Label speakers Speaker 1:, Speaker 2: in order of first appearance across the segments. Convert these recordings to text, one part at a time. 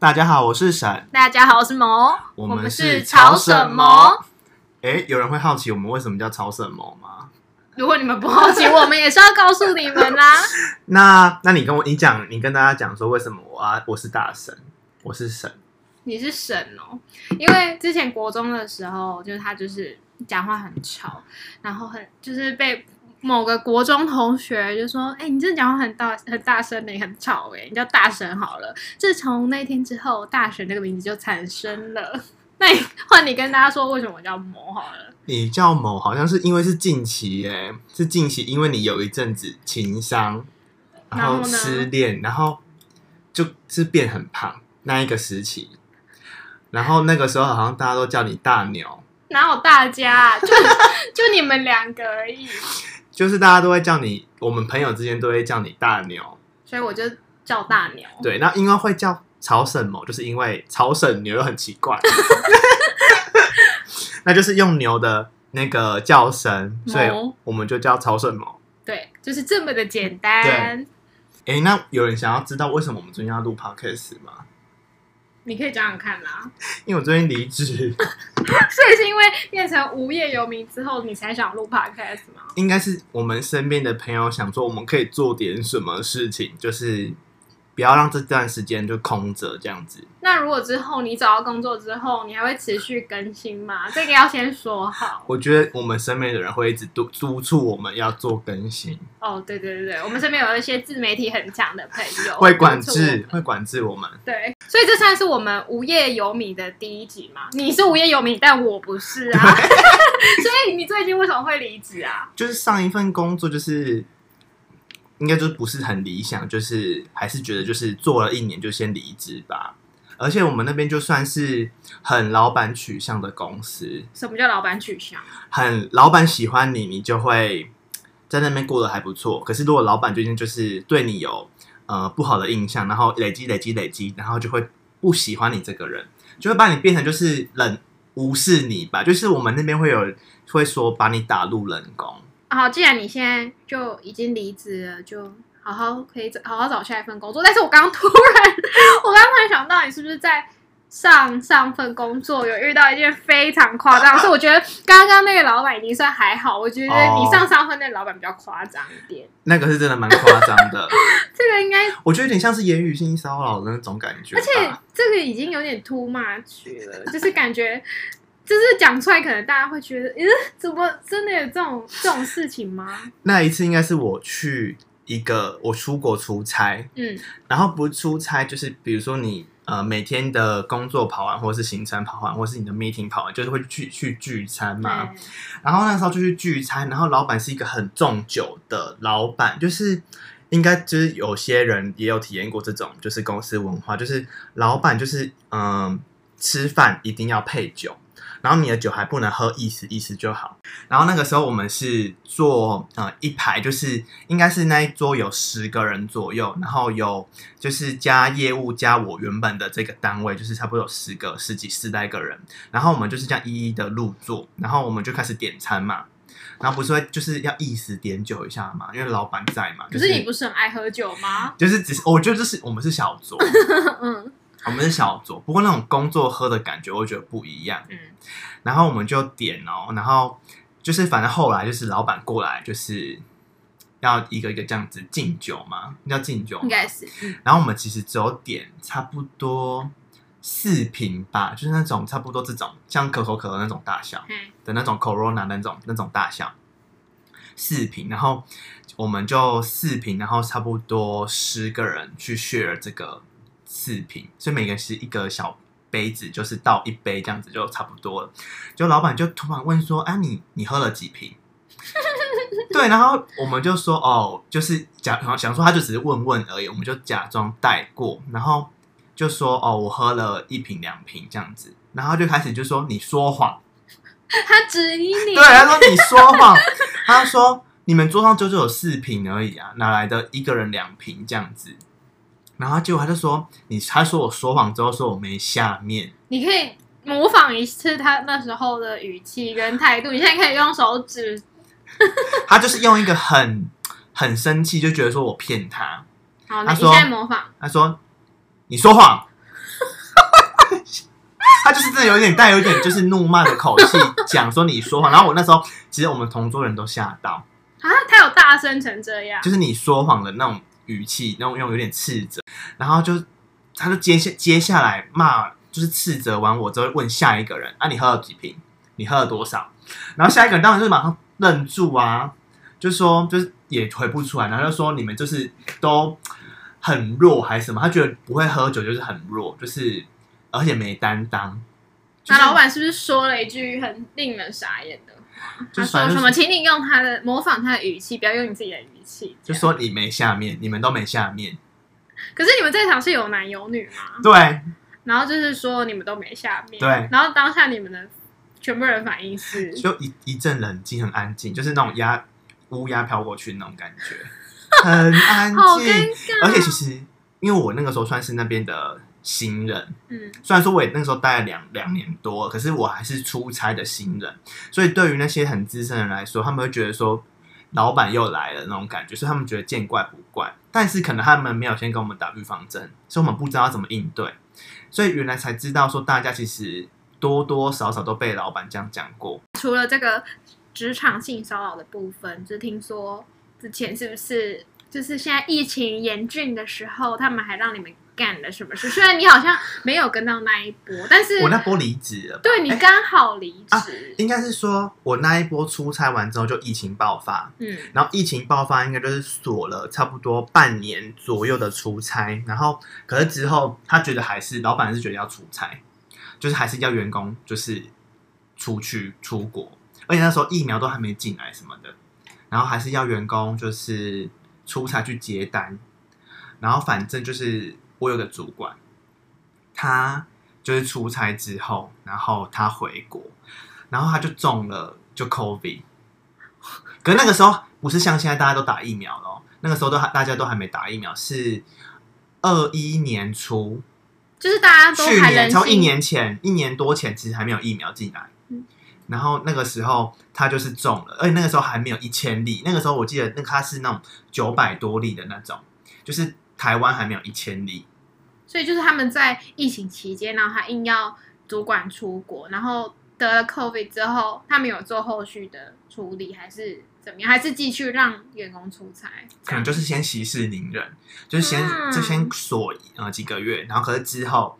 Speaker 1: 大家好，我是沈。
Speaker 2: 大家好，我是毛。
Speaker 1: 我们是
Speaker 2: 吵什么。
Speaker 1: 哎，有人会好奇我们为什么叫吵什么吗？
Speaker 2: 如果你们不好奇，我们也是要告诉你们啦。
Speaker 1: 那，那你跟我，你讲，你跟大家讲说，为什么我啊，我是大神，我是神。
Speaker 2: 你是神哦，因为之前国中的时候，就是他就是讲话很吵，然后很就是被。某个国中同学就说：“哎、欸，你这讲话很大很大声的，你很吵哎，你叫大神好了。”自从那天之后，大神这个名字就产生了。那你换你跟大家说，为什么我叫某好了？
Speaker 1: 你叫某，好像是因为是近期哎，是近期，因为你有一阵子情商，然后失恋，然后就是变很胖那一个时期。然后那个时候好像大家都叫你大牛，
Speaker 2: 哪有大家？就 就你们两个而已。
Speaker 1: 就是大家都会叫你，我们朋友之间都会叫你大牛，
Speaker 2: 所以我就叫大牛。
Speaker 1: 对，那因为会叫草婶谋，就是因为草婶牛又很奇怪，那就是用牛的那个叫声，所以我们就叫草婶谋。
Speaker 2: 对，就是这么的简单。哎、
Speaker 1: 欸，那有人想要知道为什么我们最近要录 podcast 吗？
Speaker 2: 你可以讲讲看啦，
Speaker 1: 因为我最近离职，
Speaker 2: 所以是因为变成无业游民之后，你才想录 podcast 吗？
Speaker 1: 应该是我们身边的朋友想说，我们可以做点什么事情，就是。不要让这段时间就空着这样子。
Speaker 2: 那如果之后你找到工作之后，你还会持续更新吗？这个要先说好。
Speaker 1: 我觉得我们身边的人会一直督督促我们要做更新。
Speaker 2: 哦，对对对对，我们身边有一些自媒体很强的朋友，
Speaker 1: 会管制，会管制我们。
Speaker 2: 对，所以这算是我们无业游民的第一集嘛？你是无业游民，但我不是啊。所以你最近为什么会离职啊？
Speaker 1: 就是上一份工作就是。应该就不是很理想，就是还是觉得就是做了一年就先离职吧。而且我们那边就算是很老板取向的公司。
Speaker 2: 什么叫老板取向？
Speaker 1: 很老板喜欢你，你就会在那边过得还不错。可是如果老板最近就是对你有呃不好的印象，然后累积累积累积，然后就会不喜欢你这个人，就会把你变成就是冷无视你吧。就是我们那边会有会说把你打入冷宫。
Speaker 2: 好，既然你现在就已经离职了，就好好可以找好好找下一份工作。但是我刚刚突然，我刚刚突然想到，你是不是在上上份工作有遇到一件非常夸张？所以我觉得刚刚那个老板已经算还好，我觉得你上上份那个老板比较夸张一点。
Speaker 1: 那个是真的蛮夸张的，
Speaker 2: 这个应该我
Speaker 1: 觉得有点像是言语性骚扰的那种感觉，
Speaker 2: 而且这个已经有点 too much 了，就是感觉。就是讲出来，可能大家会觉得，咦，怎么真的有这种这种事情吗？
Speaker 1: 那一次应该是我去一个我出国出差，嗯，然后不出差，就是比如说你呃每天的工作跑完，或者是行程跑完，或者是你的 meeting 跑完，就是会去去聚餐嘛。然后那时候就去聚餐，然后老板是一个很重酒的老板，就是应该就是有些人也有体验过这种，就是公司文化，就是老板就是嗯、呃、吃饭一定要配酒。然后你的酒还不能喝，意思意思就好。然后那个时候我们是坐呃一排，就是应该是那一桌有十个人左右，然后有就是加业务加我原本的这个单位，就是差不多有十个十几十来个人。然后我们就是这样一一的入座，然后我们就开始点餐嘛。然后不是会就是要意思点酒一下嘛，因为老板在嘛。
Speaker 2: 就是、可是你不是很爱喝酒吗？
Speaker 1: 就是只是我觉得这是我们是小桌。嗯。我们是小酌，不过那种工作喝的感觉，我觉得不一样。嗯，然后我们就点哦，然后就是反正后来就是老板过来，就是要一个一个这样子敬酒嘛，要敬酒，
Speaker 2: 应该是。嗯，
Speaker 1: 然后我们其实只有点差不多四瓶吧，就是那种差不多这种像可口可乐那种大小的那种 Corona 那种那种大小四瓶，然后我们就四瓶，然后差不多十个人去 share 这个。四瓶，所以每个是一个小杯子，就是倒一杯这样子就差不多了。就老板就突然问说：“啊，你你喝了几瓶？” 对，然后我们就说：“哦，就是假想说他就只是问问而已。”我们就假装带过，然后就说：“哦，我喝了一瓶两瓶这样子。”然后就开始就说：“你说谎。”
Speaker 2: 他质疑你，
Speaker 1: 对，他说：“你说谎。”他说：“你们桌上就只有四瓶而已啊，哪来的一个人两瓶这样子？”然后结果他就说：“你他说我说谎之后说我没下面，
Speaker 2: 你可以模仿一次他那时候的语气跟态度。你现在可以用手指。”
Speaker 1: 他就是用一个很很生气，就觉得说我骗他。
Speaker 2: 好，那你现在模仿。
Speaker 1: 他说：“你说谎。”他就是真的有点带有点就是怒骂的口气讲说你说谎，然后我那时候其实我们同桌人都吓到
Speaker 2: 啊，他有大声成这样，
Speaker 1: 就是你说谎的那种语气，那种用有点斥责，然后就他就接下接下来骂，就是斥责完我之后问下一个人啊，你喝了几瓶？你喝了多少？然后下一个人当然就是马上愣住啊，就说就是也回不出来，然后就说你们就是都很弱还是什么？他觉得不会喝酒就是很弱，就是而且没担当。
Speaker 2: 那老板是不是说了一句很令人傻眼的话？他说什么？请你用他的模仿他的语气，不要用你自己的语气。
Speaker 1: 就说你没下面，你们都没下面。
Speaker 2: 可是你们这场是有男有女吗？
Speaker 1: 对。
Speaker 2: 然后就是说你们都没下面。
Speaker 1: 对。
Speaker 2: 然后当下你们的。全部人反应是，
Speaker 1: 就一一阵冷静，很安静，就是那种鸦乌鸦飘过去那种感觉，很安静。而且其实，因为我那个时候算是那边的新人，嗯，虽然说我也那个时候待了两两年多，可是我还是出差的新人，所以对于那些很资深的人来说，他们会觉得说老板又来了那种感觉，所以他们觉得见怪不怪。但是可能他们没有先跟我们打预防针，所以我们不知道要怎么应对，所以原来才知道说大家其实。多多少少都被老板这样讲过。
Speaker 2: 除了这个职场性骚扰的部分，就听说之前是不是就是现在疫情严峻的时候，他们还让你们干了什么事？虽然你好像没有跟到那一波，但是
Speaker 1: 我那波离职了。
Speaker 2: 对，你刚好离职。
Speaker 1: 应该是说我那一波出差完之后就疫情爆发，嗯，然后疫情爆发应该就是锁了差不多半年左右的出差，然后可是之后他觉得还是老板还是觉得要出差。就是还是要员工就是出去出国，而且那时候疫苗都还没进来什么的，然后还是要员工就是出差去接单，然后反正就是我有个主管，他就是出差之后，然后他回国，然后他就中了就 COVID，可那个时候不是像现在大家都打疫苗了，那个时候都还大家都还没打疫苗，是二一年初。
Speaker 2: 就是大家都还
Speaker 1: 去年，从一年前，一年多前，其实还没有疫苗进来。嗯，然后那个时候他就是中了，而且那个时候还没有一千例。那个时候我记得，那他是那种九百多例的那种，就是台湾还没有一千例。
Speaker 2: 所以就是他们在疫情期间，然后他硬要主管出国，然后得了 COVID 之后，他没有做后续的处理，还是？怎么样？还是继续让员工出差？
Speaker 1: 可能就是先息事宁人，就是先、嗯、就先锁呃几个月，然后可是之后，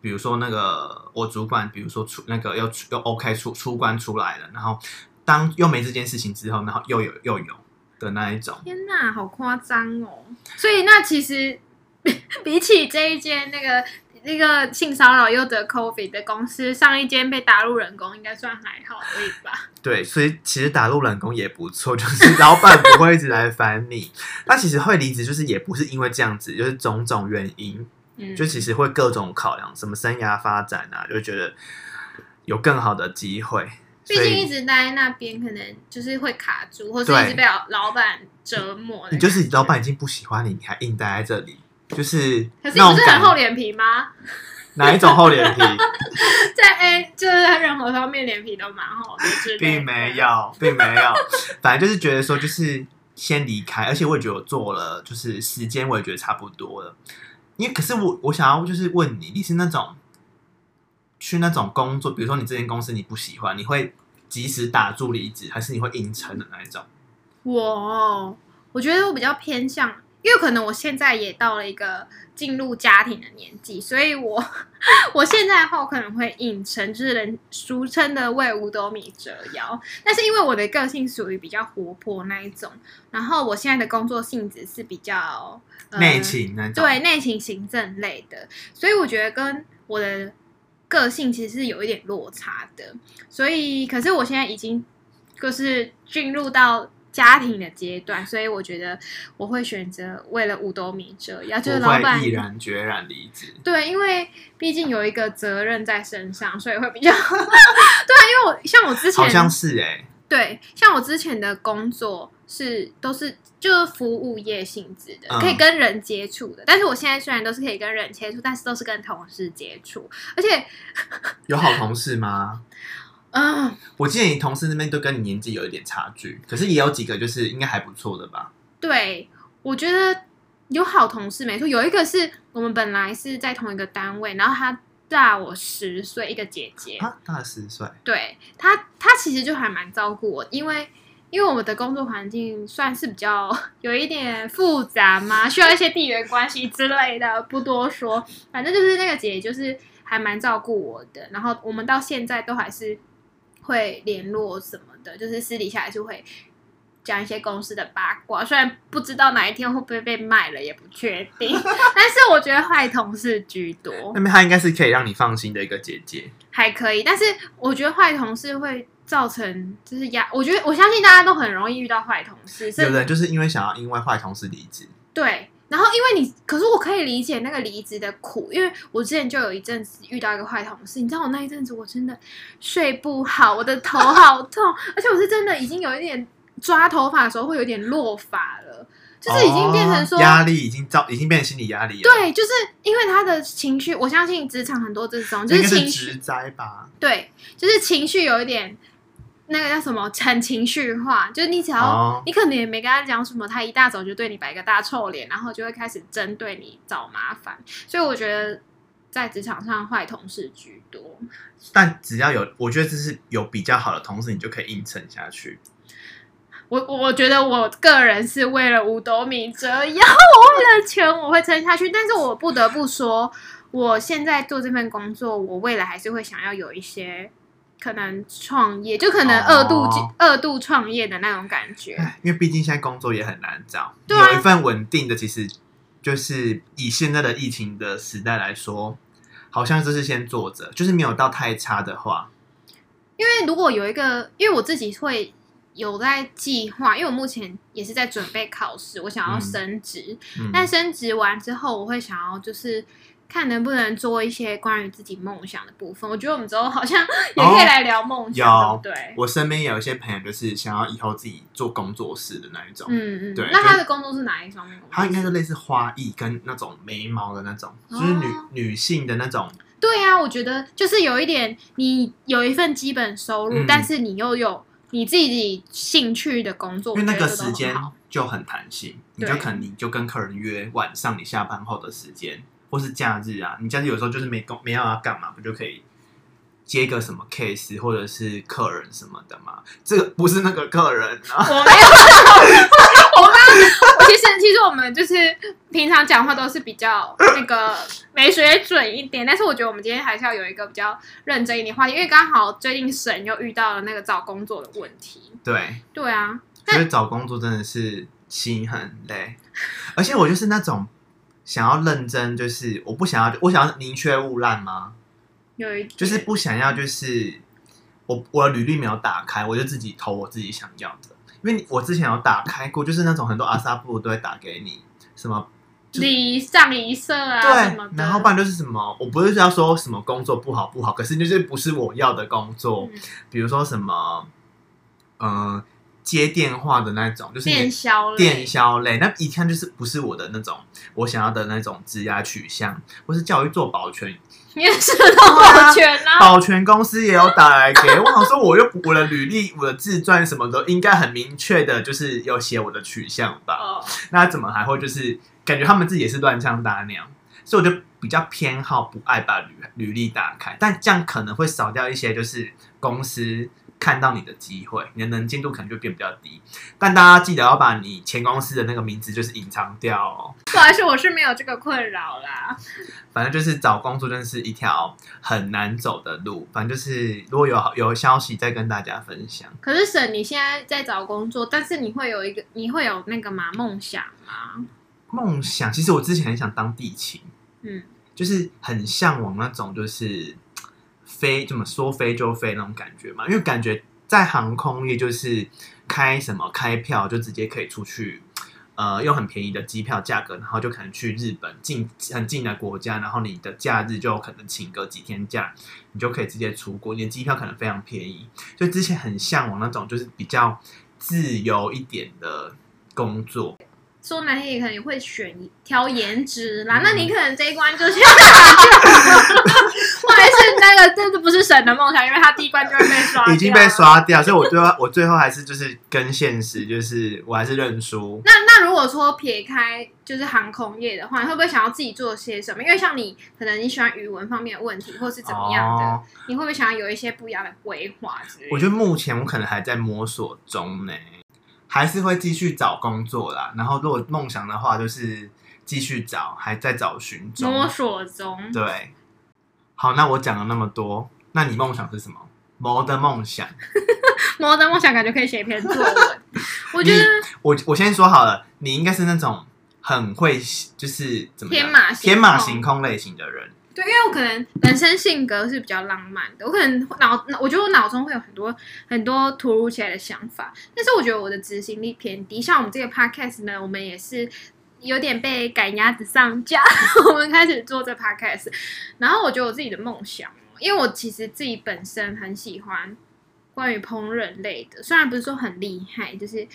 Speaker 1: 比如说那个我主管，比如说出那个又出又 OK 出出关出来了，然后当又没这件事情之后，然后又有又有的那一种。
Speaker 2: 天哪，好夸张哦！所以那其实比起这一间那个。那个性骚扰又得 COVID 的公司，上一间被打入冷宫，应该算还好而已吧？
Speaker 1: 对，所以其实打入冷宫也不错，就是 老板不会一直来烦你。他其实会离职，就是也不是因为这样子，就是种种原因，嗯，就其实会各种考量，什么生涯发展啊，就觉得有更好的机会。
Speaker 2: 毕竟一直待在那边，可能就是会卡住，或者一直被老老板折磨。
Speaker 1: 你就是老板已经不喜欢你，你还硬待在这里。就是，
Speaker 2: 可是你不是很厚脸皮吗？
Speaker 1: 哪一种厚脸皮？
Speaker 2: 在 A，就是在任何方面脸皮都蛮厚的，
Speaker 1: 并没有，并没有。反正就是觉得说，就是先离开，而且我也觉得我做了，就是时间我也觉得差不多了。因为可是我我想要就是问你，你是那种去那种工作，比如说你这间公司你不喜欢，你会及时打住离职，还是你会硬撑的那一种？
Speaker 2: 我我觉得我比较偏向。因为可能我现在也到了一个进入家庭的年纪，所以我 我现在后可能会硬撑，就是人俗称的为五斗米折腰。但是因为我的个性属于比较活泼那一种，然后我现在的工作性质是比较、
Speaker 1: 呃、内勤那种，
Speaker 2: 对，内勤行政类的，所以我觉得跟我的个性其实是有一点落差的。所以，可是我现在已经就是进入到。家庭的阶段，所以我觉得我会选择为了五斗米折腰，就是老板
Speaker 1: 毅然决然离职。
Speaker 2: 对，因为毕竟有一个责任在身上，所以会比较 对啊。因为我像我之前
Speaker 1: 好像是哎、欸，
Speaker 2: 对，像我之前的工作是都是就是服务业性质的，可以跟人接触的。嗯、但是我现在虽然都是可以跟人接触，但是都是跟同事接触，而且
Speaker 1: 有好同事吗？嗯，我记得你同事那边都跟你年纪有一点差距，可是也有几个就是应该还不错的吧？
Speaker 2: 对，我觉得有好同事没错，有一个是我们本来是在同一个单位，然后他大我十岁，一个姐姐
Speaker 1: 啊，大十岁。
Speaker 2: 对，她，她其实就还蛮照顾我，因为因为我们的工作环境算是比较有一点复杂嘛，需要一些地缘关系之类的，不多说。反正就是那个姐姐就是还蛮照顾我的，然后我们到现在都还是会联络什么的，就是私底下还是会。讲一些公司的八卦，虽然不知道哪一天会不会被卖了，也不确定。但是我觉得坏同事居多。
Speaker 1: 那么他应该是可以让你放心的一个姐姐，
Speaker 2: 还可以。但是我觉得坏同事会造成就是压，我觉得我相信大家都很容易遇到坏同事。
Speaker 1: 有人就是因为想要因为坏同事离职。
Speaker 2: 对，然后因为你，可是我可以理解那个离职的苦，因为我之前就有一阵子遇到一个坏同事，你知道我那一阵子我真的睡不好，我的头好痛，而且我是真的已经有一点。抓头发的时候会有点落发了，就是已经变成说
Speaker 1: 压力已经造，已经变成心理压力了。
Speaker 2: 对，就是因为他的情绪，我相信职场很多这种就是情绪
Speaker 1: 灾吧。
Speaker 2: 对，就是情绪有一点那个叫什么，很情绪化。就是你只要、哦、你可能也没跟他讲什么，他一大早就对你摆个大臭脸，然后就会开始针对你找麻烦。所以我觉得在职场上坏同事居多，
Speaker 1: 但只要有，我觉得这是有比较好的同事，你就可以硬撑下去。
Speaker 2: 我我觉得我个人是为了五斗米折腰，我为了钱我会撑下去。但是我不得不说，我现在做这份工作，我未来还是会想要有一些可能创业，就可能二度、哦、二度创业的那种感觉。
Speaker 1: 因为毕竟现在工作也很难找，对啊、有一份稳定的，其实就是以现在的疫情的时代来说，好像就是先做着，就是没有到太差的话。
Speaker 2: 因为如果有一个，因为我自己会。有在计划，因为我目前也是在准备考试，我想要升职。嗯嗯、但升职完之后，我会想要就是看能不能做一些关于自己梦想的部分。我觉得我们之后好像 也可以来聊梦想，哦、对不对？
Speaker 1: 我身边有一些朋友就是想要以后自己做工作室的那一种。
Speaker 2: 嗯嗯，
Speaker 1: 对。
Speaker 2: 那他的工作是哪一方面？
Speaker 1: 他应该是类似花艺跟那种眉毛的那种，哦、就是女女性的那种。
Speaker 2: 对呀、啊，我觉得就是有一点，你有一份基本收入，嗯、但是你又有。你自己兴趣的工作，
Speaker 1: 因为那个时间就很弹性，你就可能你就跟客人约晚上你下班后的时间，或是假日啊，你假日有时候就是没工没要要干嘛，不就可以接个什么 case 或者是客人什么的嘛？这个不是那个客人啊，我没有，
Speaker 2: 我刚刚 其实其实我们就是平常讲话都是比较那个没水准一点，但是我觉得我们今天还是要有一个比较认真一点话题，因为刚好最近沈又遇到了那个找工作的问题。
Speaker 1: 对
Speaker 2: 对啊，
Speaker 1: 所以找工作真的是心很累，而且我就是那种想要认真，就是我不想要，我想要宁缺毋滥吗？
Speaker 2: 有一
Speaker 1: 就是不想要，就是我我的履历没有打开，我就自己投我自己想要的。因为我之前有打开过，就是那种很多阿萨布都会打给你什么
Speaker 2: 礼上一色啊，
Speaker 1: 对，然后不然就是什么，我不是要说什么工作不好不好，可是就是不是我要的工作，嗯、比如说什么，嗯、呃。接电话的那种，就是
Speaker 2: 电销类，
Speaker 1: 电销类，那一看就是不是我的那种，我想要的那种职业取向，或是叫我去做保全，
Speaker 2: 也是保全啊，
Speaker 1: 保全公司也有打来给我，想说我又我的履历、我的自传什么的，应该很明确的，就是有写我的取向吧？哦，那怎么还会就是感觉他们自己也是乱枪打鸟，所以我就比较偏好不爱把履履历打开，但这样可能会少掉一些就是公司。看到你的机会，你的能见度可能就变比较低。但大家记得要把你前公司的那个名字就是隐藏掉哦。
Speaker 2: 不好意思，我是没有这个困扰啦。
Speaker 1: 反正就是找工作真的是一条很难走的路。反正就是如果有有消息再跟大家分享。
Speaker 2: 可是沈，你现在在找工作，但是你会有一个，你会有那个吗？梦想吗？
Speaker 1: 梦想，其实我之前很想当地勤，嗯，就是很向往那种就是。飞怎么说飞就飞那种感觉嘛？因为感觉在航空业就是开什么开票就直接可以出去，呃，用很便宜的机票价格，然后就可能去日本近很近的国家，然后你的假日就可能请个几天假，你就可以直接出国，你的机票可能非常便宜。所以之前很向往那种就是比较自由一点的工作。
Speaker 2: 说难听，你可能会选挑颜值啦，嗯、那你可能这一关就先 会是那个，这这不是神的梦想，因为他第一关就会被刷掉，
Speaker 1: 已经被刷掉，所以我最后我最后还是就是跟现实，就是我还是认输。
Speaker 2: 那那如果说撇开就是航空业的话，你会不会想要自己做些什么？因为像你可能你喜欢语文方面的问题，或是怎么样的，哦、你会不会想要有一些不一样的规划之类的？
Speaker 1: 我觉得目前我可能还在摸索中呢，还是会继续找工作啦。然后如果梦想的话，就是。继续找，还在找寻中，
Speaker 2: 摸索中。
Speaker 1: 对，好，那我讲了那么多，那你梦想是什么？魔的梦想，
Speaker 2: 魔的梦想，感觉可以写一篇作文。我觉得，
Speaker 1: 我我先说好了，你应该是那种很会，就是怎么
Speaker 2: 天马
Speaker 1: 天马行空类型的人。
Speaker 2: 对，因为我可能本身性格是比较浪漫的，我可能脑，我觉得我脑中会有很多很多突如其来的想法，但是我觉得我的执行力偏低。像我们这个 podcast 呢，我们也是。有点被赶鸭子上架，我们开始做这 podcast，然后我觉得我自己的梦想，因为我其实自己本身很喜欢关于烹饪类的，虽然不是说很厉害，就是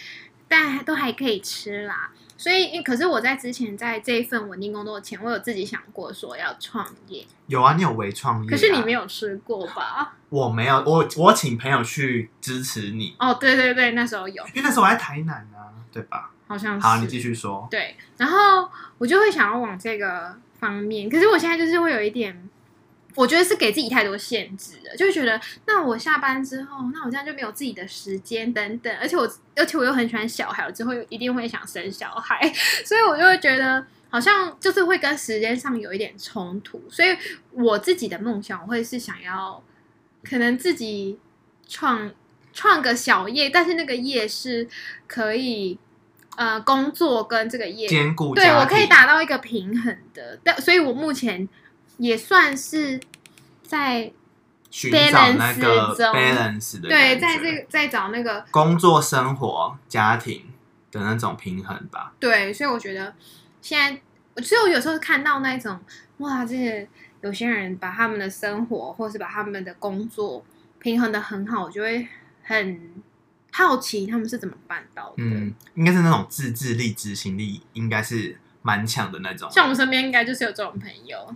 Speaker 2: 但都还可以吃啦。所以，可是我在之前在这一份稳定工作前，我有自己想过说要创业。
Speaker 1: 有啊，你有微创业啊，
Speaker 2: 可是你没有吃过吧？
Speaker 1: 我没有，我我请朋友去支持你。
Speaker 2: 哦，对对对，那时候有，
Speaker 1: 因为那时候我在台南啊，对吧？
Speaker 2: 好像是。
Speaker 1: 好，你继续说。
Speaker 2: 对，然后我就会想要往这个方面，可是我现在就是会有一点，我觉得是给自己太多限制了，就会觉得那我下班之后，那我这样就没有自己的时间等等，而且我而且我又很喜欢小孩，我之后一定会想生小孩，所以我就会觉得好像就是会跟时间上有一点冲突，所以我自己的梦想我会是想要可能自己创创个小业，但是那个业是可以。呃，工作跟这个业
Speaker 1: 兼顾，
Speaker 2: 对我可以达到一个平衡的，但所以我目前也算是在
Speaker 1: 寻找那个 balance 的，
Speaker 2: 对，在这个在找那个
Speaker 1: 工作、生活、家庭的那种平衡吧。
Speaker 2: 对，所以我觉得现在，所以我有时候看到那种哇，这些有些人把他们的生活或是把他们的工作平衡的很好，我就会很。好奇他们是怎么办到的？
Speaker 1: 嗯，应该是那种自制力、执行力，应该是蛮强的那种。
Speaker 2: 像我们身边应该就是有这种朋友，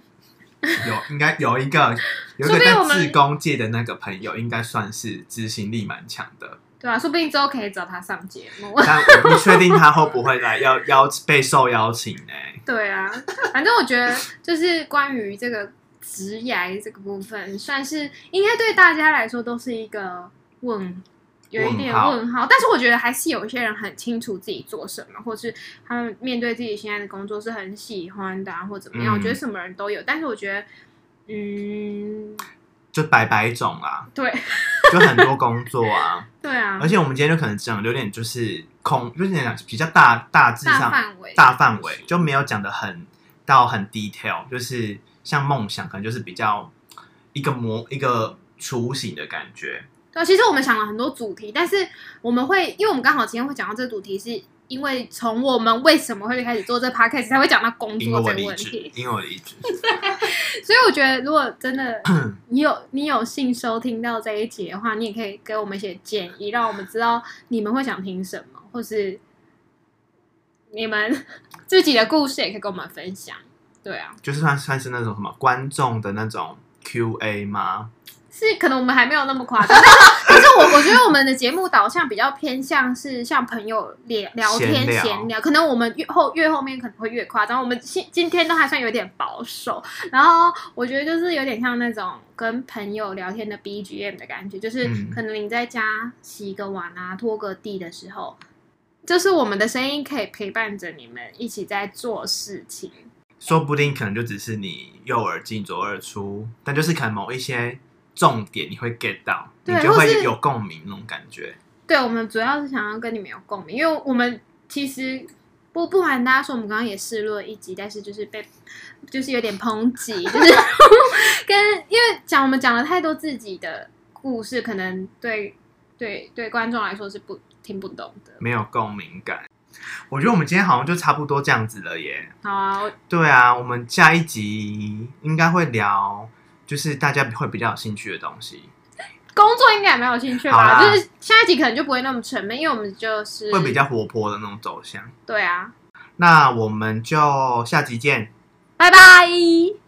Speaker 1: 有应该有一个 有一个在自工界的那个朋友，应该算是执行力蛮强的。
Speaker 2: 对啊，说不定之后可以找他上节目。
Speaker 1: 但我不确定他会不会来邀邀 被受邀请呢？
Speaker 2: 对啊，反正我觉得就是关于这个职涯这个部分，算是应该对大家来说都是一个问。有一点问号，但是我觉得还是有一些人很清楚自己做什么，或是他们面对自己现在的工作是很喜欢的，啊，或怎么样。嗯、我觉得什么人都有，但是我觉得，嗯，
Speaker 1: 就百百种啊，
Speaker 2: 对，
Speaker 1: 就很多工作啊，
Speaker 2: 对啊。
Speaker 1: 而且我们今天就可能讲有点就是空，就是讲比较大大致上
Speaker 2: 大范围，
Speaker 1: 大范围就没有讲的很到很 detail，就是像梦想，可能就是比较一个模一个雏形的感觉。
Speaker 2: 其实我们想了很多主题，但是我们会，因为我们刚好今天会讲到这个主题，是因为从我们为什么会开始做这 podcast 才会讲到工作这个问题。
Speaker 1: 因为我离职，
Speaker 2: 所以我觉得如果真的 你有你有幸收听到这一集的话，你也可以给我们一些建议，让我们知道你们会想听什么，或是你们 自己的故事也可以跟我们分享。对啊，
Speaker 1: 就是算算是那种什么观众的那种 Q&A 吗？
Speaker 2: 是可能我们还没有那么夸张，但是 我我觉得我们的节目导向比较偏向是像朋友聊聊天闲聊，聊，可能我们越后越后面可能会越夸张，我们今今天都还算有点保守，然后我觉得就是有点像那种跟朋友聊天的 BGM 的感觉，就是可能你在家洗个碗啊、拖个地的时候，就是我们的声音可以陪伴着你们一起在做事情，
Speaker 1: 说不定可能就只是你右耳进左耳出，但就是可能某一些。重点你会 get 到，你就会有共鸣那种感觉。
Speaker 2: 对，我们主要是想要跟你们有共鸣，因为我们其实不不瞒大家说，我们刚刚也试录了一集，但是就是被就是有点抨击，就是跟因为讲我们讲了太多自己的故事，可能对对对观众来说是不听不懂的，
Speaker 1: 没有共鸣感。我觉得我们今天好像就差不多这样子了耶。
Speaker 2: 好啊，
Speaker 1: 对啊，我们下一集应该会聊。就是大家会比较有兴趣的东西，
Speaker 2: 工作应该也蛮有兴趣吧。就是下一集可能就不会那么沉闷，因为我们就是
Speaker 1: 会比较活泼的那种走向。
Speaker 2: 对啊，
Speaker 1: 那我们就下集见，
Speaker 2: 拜拜。